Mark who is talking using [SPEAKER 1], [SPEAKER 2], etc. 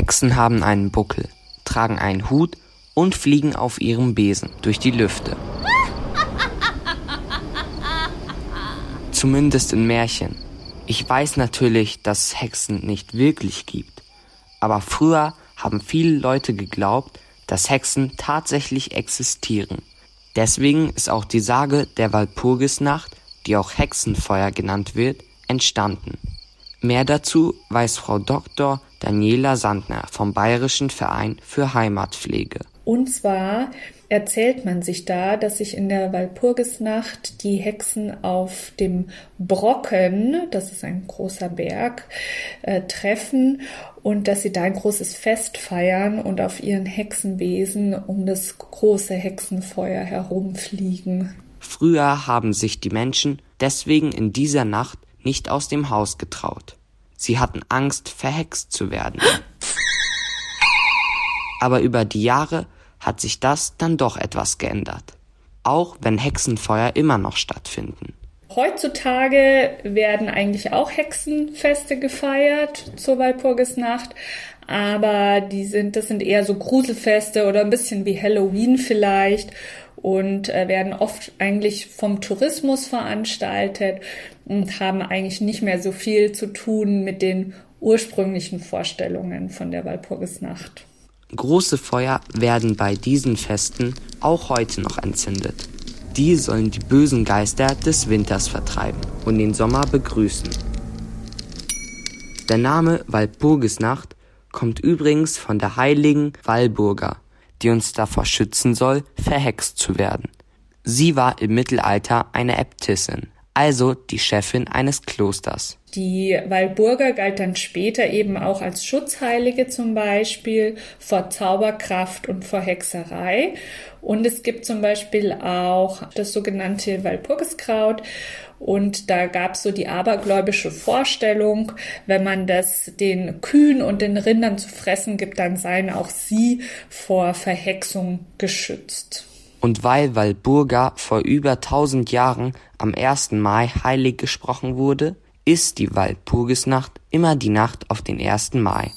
[SPEAKER 1] Hexen haben einen Buckel, tragen einen Hut und fliegen auf ihrem Besen durch die Lüfte. Zumindest in Märchen. Ich weiß natürlich, dass es Hexen nicht wirklich gibt. Aber früher haben viele Leute geglaubt, dass Hexen tatsächlich existieren. Deswegen ist auch die Sage der Walpurgisnacht, die auch Hexenfeuer genannt wird, entstanden. Mehr dazu weiß Frau Dr. Daniela Sandner vom Bayerischen Verein für Heimatpflege.
[SPEAKER 2] Und zwar erzählt man sich da, dass sich in der Walpurgisnacht die Hexen auf dem Brocken, das ist ein großer Berg, äh, treffen und dass sie da ein großes Fest feiern und auf ihren Hexenwesen um das große Hexenfeuer herumfliegen.
[SPEAKER 1] Früher haben sich die Menschen deswegen in dieser Nacht nicht aus dem Haus getraut. Sie hatten Angst, verhext zu werden. Aber über die Jahre hat sich das dann doch etwas geändert. Auch wenn Hexenfeuer immer noch stattfinden.
[SPEAKER 2] Heutzutage werden eigentlich auch Hexenfeste gefeiert zur Walpurgisnacht, aber die sind, das sind eher so Gruselfeste oder ein bisschen wie Halloween vielleicht und äh, werden oft eigentlich vom Tourismus veranstaltet und haben eigentlich nicht mehr so viel zu tun mit den ursprünglichen Vorstellungen von der Walpurgisnacht.
[SPEAKER 1] Große Feuer werden bei diesen Festen auch heute noch entzündet. Die sollen die bösen Geister des Winters vertreiben und den Sommer begrüßen. Der Name Walpurgisnacht kommt übrigens von der heiligen Walburga, die uns davor schützen soll, verhext zu werden. Sie war im Mittelalter eine Äbtissin, also die Chefin eines Klosters.
[SPEAKER 2] Die Walburga galt dann später eben auch als Schutzheilige zum Beispiel vor Zauberkraft und vor Hexerei. Und es gibt zum Beispiel auch das sogenannte Walpurgiskraut. Und da gab es so die abergläubische Vorstellung, wenn man das den Kühen und den Rindern zu fressen gibt, dann seien auch sie vor Verhexung geschützt.
[SPEAKER 1] Und weil Walburga vor über tausend Jahren am 1. Mai heilig gesprochen wurde, ist die Walpurgisnacht immer die Nacht auf den 1. Mai.